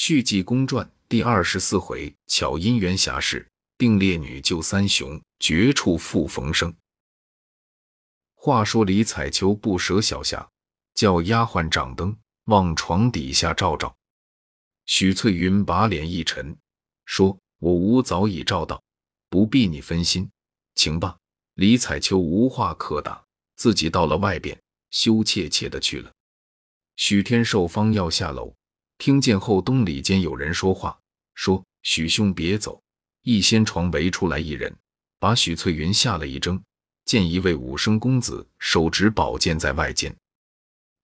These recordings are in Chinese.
续记公传第二十四回：巧姻缘侠士，并列女救三雄，绝处复逢生。话说李彩秋不舍小霞，叫丫鬟掌灯往床底下照照。许翠云把脸一沉，说：“我吾早已照到，不必你分心，请罢。”李彩秋无话可答，自己到了外边，羞怯怯的去了。许天寿方要下楼。听见后东里间有人说话，说：“许兄别走。”一掀床围出来一人，把许翠云吓了一怔。见一位武生公子手执宝剑在外间。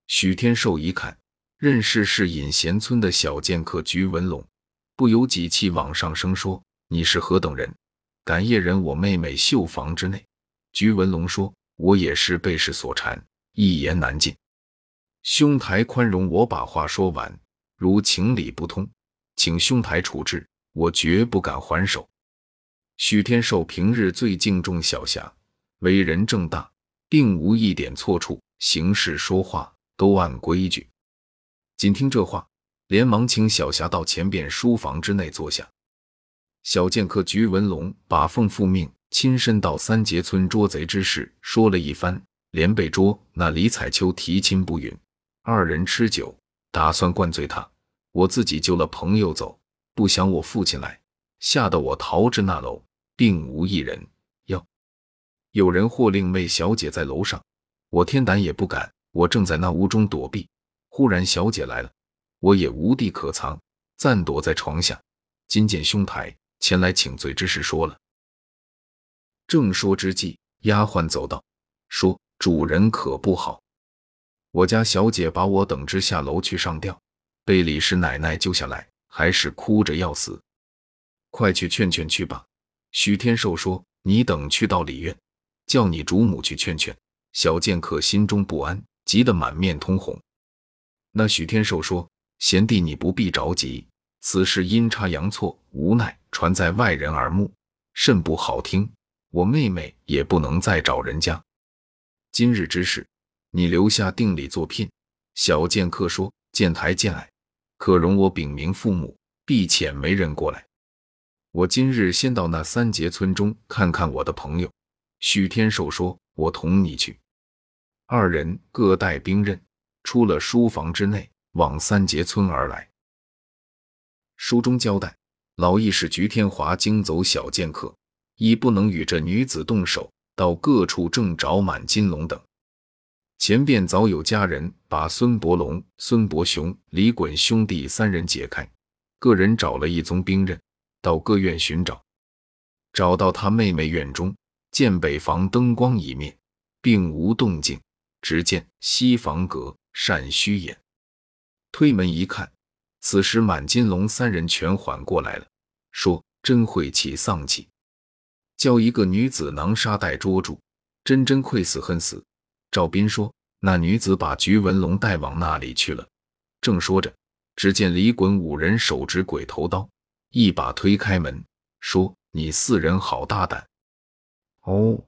许天寿一看，认识是隐贤村的小剑客菊文龙，不由几气往上升，说：“你是何等人？敢夜人我妹妹绣房之内？”菊文龙说：“我也是被事所缠，一言难尽。兄台宽容我把话说完。”如情理不通，请兄台处置，我绝不敢还手。许天寿平日最敬重小霞，为人正大，并无一点错处，行事说话都按规矩。仅听这话，连忙请小霞到前边书房之内坐下。小剑客菊文龙把奉父命亲身到三节村捉贼之事说了一番，连被捉那李彩秋提亲不允，二人吃酒。打算灌醉他，我自己救了朋友走，不想我父亲来，吓得我逃至那楼，并无一人。哟，有人或令妹小姐在楼上，我天胆也不敢。我正在那屋中躲避，忽然小姐来了，我也无地可藏，暂躲在床下。今见兄台前来请罪之事说了，正说之际，丫鬟走道，说主人可不好。我家小姐把我等之下楼去上吊，被李氏奶奶救下来，还是哭着要死。快去劝劝去吧。许天寿说：“你等去到里院，叫你主母去劝劝。”小剑客心中不安，急得满面通红。那许天寿说：“贤弟，你不必着急，此事阴差阳错，无奈传在外人耳目，甚不好听。我妹妹也不能再找人家。今日之事。”你留下定礼作聘。小剑客说：“见台见矮，可容我禀明父母，必遣媒人过来。我今日先到那三杰村中看看我的朋友。”许天寿说：“我同你去。”二人各带兵刃，出了书房之内，往三杰村而来。书中交代，老义是菊天华惊走小剑客，已不能与这女子动手，到各处正找满金龙等。前边早有家人把孙伯龙、孙伯雄、李衮兄弟三人解开，个人找了一宗兵刃，到各院寻找，找到他妹妹院中，见北房灯光已灭，并无动静，只见西房阁扇虚掩。推门一看，此时满金龙三人全缓过来了，说：“真晦气丧气，叫一个女子囊沙袋捉住，真真愧死恨死。”赵斌说：“那女子把菊文龙带往那里去了。”正说着，只见李衮五人手执鬼头刀，一把推开门，说：“你四人好大胆！哦，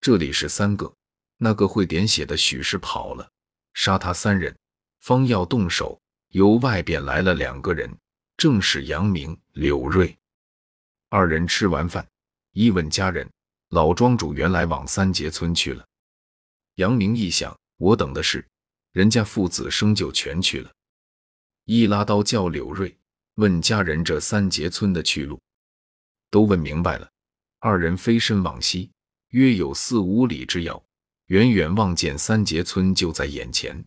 这里是三个，那个会点血的许氏跑了，杀他三人。方要动手，由外边来了两个人，正是杨明、柳瑞二人。吃完饭，一问家人，老庄主原来往三杰村去了。”杨明一想，我等的是，人家父子生就全去了。一拉刀叫柳瑞问家人这三杰村的去路，都问明白了。二人飞身往西，约有四五里之遥，远远望见三杰村就在眼前。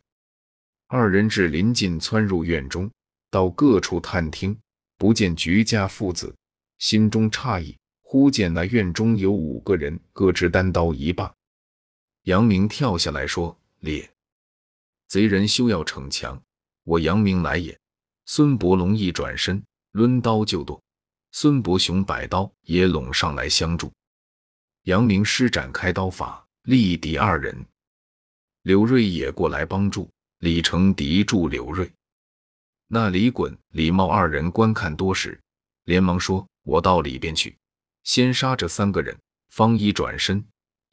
二人至临近，窜入院中，到各处探听，不见菊家父子，心中诧异。忽见那院中有五个人，各执单刀一把。杨明跳下来说：“列贼人休要逞强，我杨明来也。”孙伯龙一转身，抡刀就剁。孙伯雄摆刀也拢上来相助。杨明施展开刀法，力敌二人。刘瑞也过来帮助，李成敌住刘瑞。那李衮、李茂二人观看多时，连忙说：“我到里边去，先杀这三个人。”方一转身。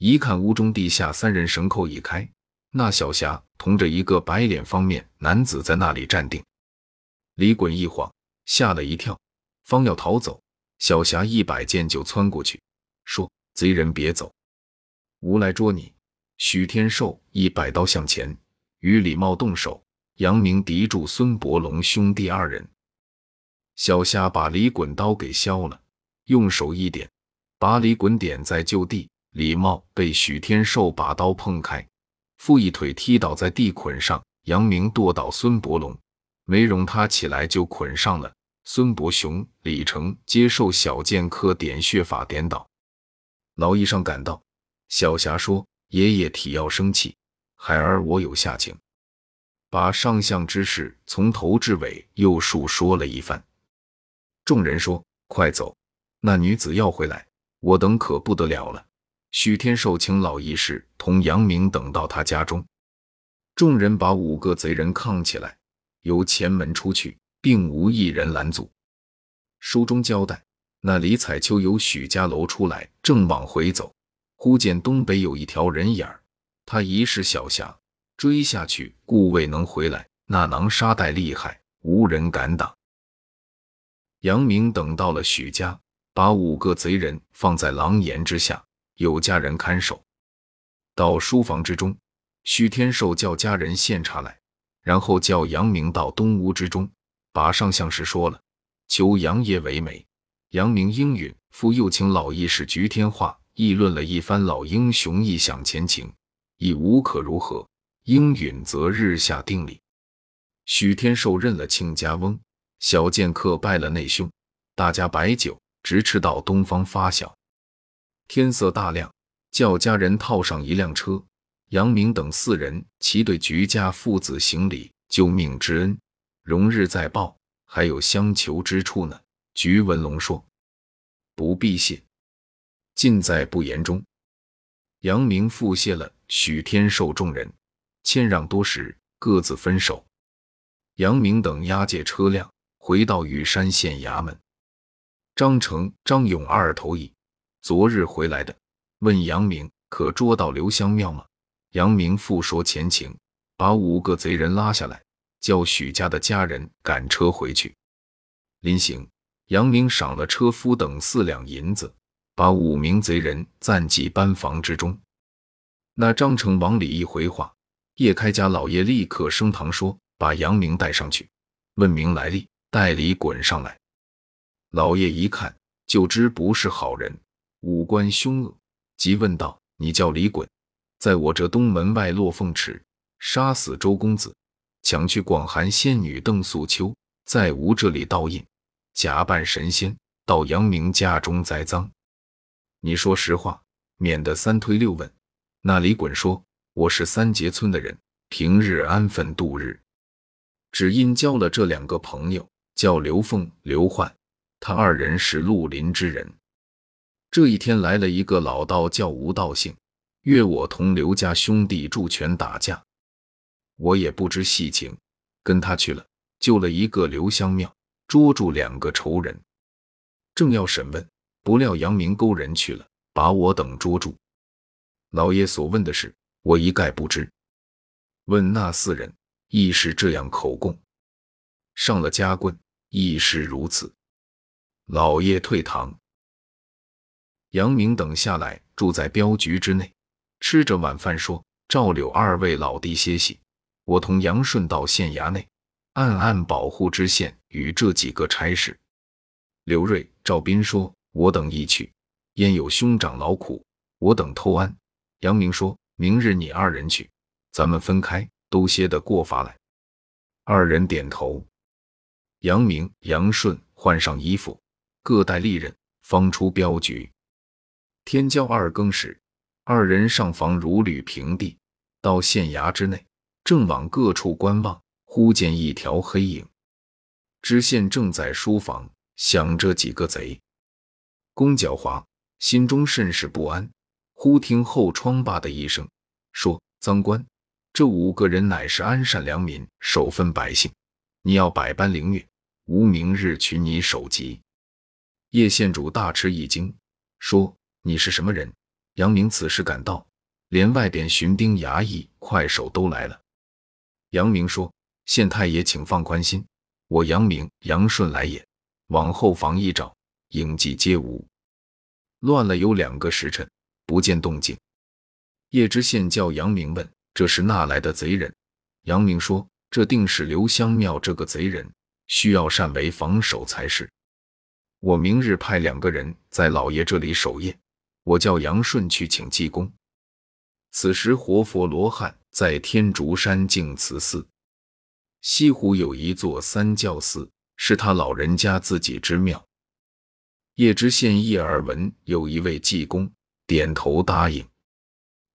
一看屋中地下三人绳扣已开，那小霞同着一个白脸方面男子在那里站定。李衮一晃，吓了一跳，方要逃走，小霞一摆剑就窜过去，说：“贼人别走，吾来捉你。”许天寿一摆刀向前，与李茂动手。杨明敌住孙伯龙兄弟二人，小霞把李衮刀给削了，用手一点，把李衮点在就地。李茂被许天寿把刀碰开，复一腿踢倒在地捆上。杨明剁倒孙伯龙，没容他起来就捆上了。孙伯雄、李成接受小剑客点穴法点倒。老医生赶到，小霞说：“爷爷体要生气，孩儿我有下情。”把上相之事从头至尾又述说了一番。众人说：“快走，那女子要回来，我等可不得了了。”许天寿请老医师同杨明等到他家中。众人把五个贼人扛起来，由前门出去，并无一人拦阻。书中交代，那李彩秋由许家楼出来，正往回走，忽见东北有一条人影儿，他疑是小霞。追下去，故未能回来。那囊沙袋厉害，无人敢挡。杨明等到了许家，把五个贼人放在廊檐之下，有家人看守。到书房之中，许天寿叫家人献茶来，然后叫杨明到东屋之中，把上相事说了，求杨爷为媒。杨明应允，复又请老义士菊天化议论了一番老英雄一想前情，亦无可如何。应允则日下定礼。许天寿认了亲家翁，小剑客拜了内兄，大家摆酒，直吃到东方发晓。天色大亮，叫家人套上一辆车，杨明等四人齐对菊家父子行礼，救命之恩，容日再报。还有相求之处呢。菊文龙说：“不必谢，尽在不言中。”杨明复谢了许天寿众人。谦让多时，各自分手。杨明等押解车辆回到羽山县衙门。张成、张勇二头乙昨日回来的，问杨明可捉到刘香庙吗？杨明复说前情，把五个贼人拉下来，叫许家的家人赶车回去。临行，杨明赏了车夫等四两银子，把五名贼人暂寄班房之中。那张成往里一回话。叶开家老爷立刻升堂说：“把杨明带上去，问明来历，带礼滚上来。”老爷一看就知不是好人，五官凶恶，即问道：“你叫李衮，在我这东门外落凤池杀死周公子，抢去广寒仙女邓素秋，在吾这里倒印，假扮神仙到杨明家中栽赃。你说实话，免得三推六问。”那李衮说。我是三杰村的人，平日安分度日，只因交了这两个朋友，叫刘凤、刘焕，他二人是绿林之人。这一天来了一个老道，叫吴道信，约我同刘家兄弟助拳打架。我也不知细情，跟他去了，救了一个刘香庙，捉住两个仇人，正要审问，不料杨明勾人去了，把我等捉住。老爷所问的事。我一概不知。问那四人，亦是这样口供。上了家棍，亦是如此。老爷退堂，杨明等下来，住在镖局之内，吃着晚饭，说：“赵柳二位老弟歇息，我同杨顺到县衙内，暗暗保护知县与这几个差事。”刘瑞、赵斌说：“我等亦去，焉有兄长劳苦，我等偷安。”杨明说。明日你二人去，咱们分开，都歇得过法来。二人点头。杨明、杨顺换上衣服，各带利刃，方出镖局。天交二更时，二人上房如履平地，到县衙之内，正往各处观望，忽见一条黑影。知县正在书房想着几个贼，公狡猾，心中甚是不安。忽听后窗吧的一声，说：“赃官，这五个人乃是安善良民，守分百姓，你要百般凌虐，吾明日取你首级。”叶县主大吃一惊，说：“你是什么人？”杨明此时赶到，连外边巡丁、衙役、快手都来了。杨明说：“县太爷，请放宽心，我杨明、杨顺来也。往后房一找，影迹皆无，乱了有两个时辰，不见动静。叶知县叫杨明问：“这是哪来的贼人？”杨明说：“这定是刘香庙这个贼人，需要善为防守才是。我明日派两个人在老爷这里守夜，我叫杨顺去请济公。”此时活佛罗汉在天竺山净慈寺。西湖有一座三教寺，是他老人家自己之庙。叶知县一耳闻有一位济公，点头答应。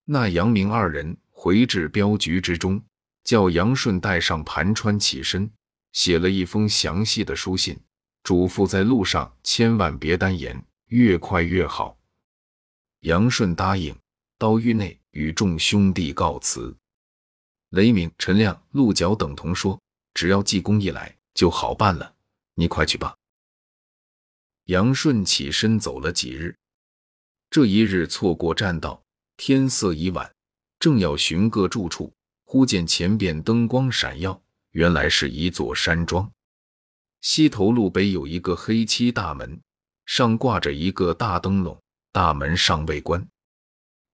那杨明二人回至镖局之中，叫杨顺带上盘川起身，写了一封详细的书信，嘱咐在路上千万别单言，越快越好。杨顺答应，到狱内与众兄弟告辞。雷鸣、陈亮、鹿角等同说：“只要济公一来，就好办了。你快去吧。”杨顺起身走了几日，这一日错过栈道，天色已晚，正要寻个住处，忽见前边灯光闪耀，原来是一座山庄。西头路北有一个黑漆大门，上挂着一个大灯笼，大门尚未关。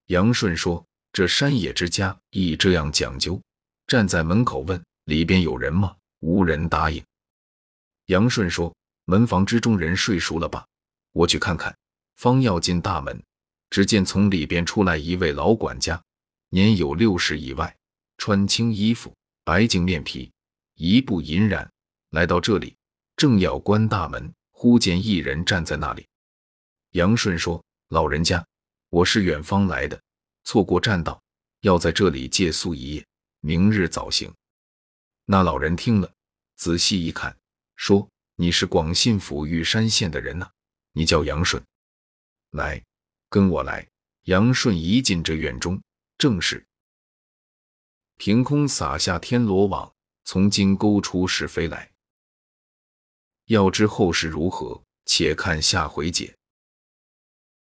杨顺说。这山野之家亦这样讲究，站在门口问里边有人吗？无人答应。杨顺说：“门房之中人睡熟了吧？我去看看。”方要进大门，只见从里边出来一位老管家，年有六十以外，穿青衣服，白净面皮，一步隐然来到这里，正要关大门，忽见一人站在那里。杨顺说：“老人家，我是远方来的。”错过栈道，要在这里借宿一夜，明日早行。那老人听了，仔细一看，说：“你是广信府玉山县的人呐，你叫杨顺，来，跟我来。”杨顺一进这院中，正是凭空撒下天罗网，从今勾出是非来。要知后事如何，且看下回解。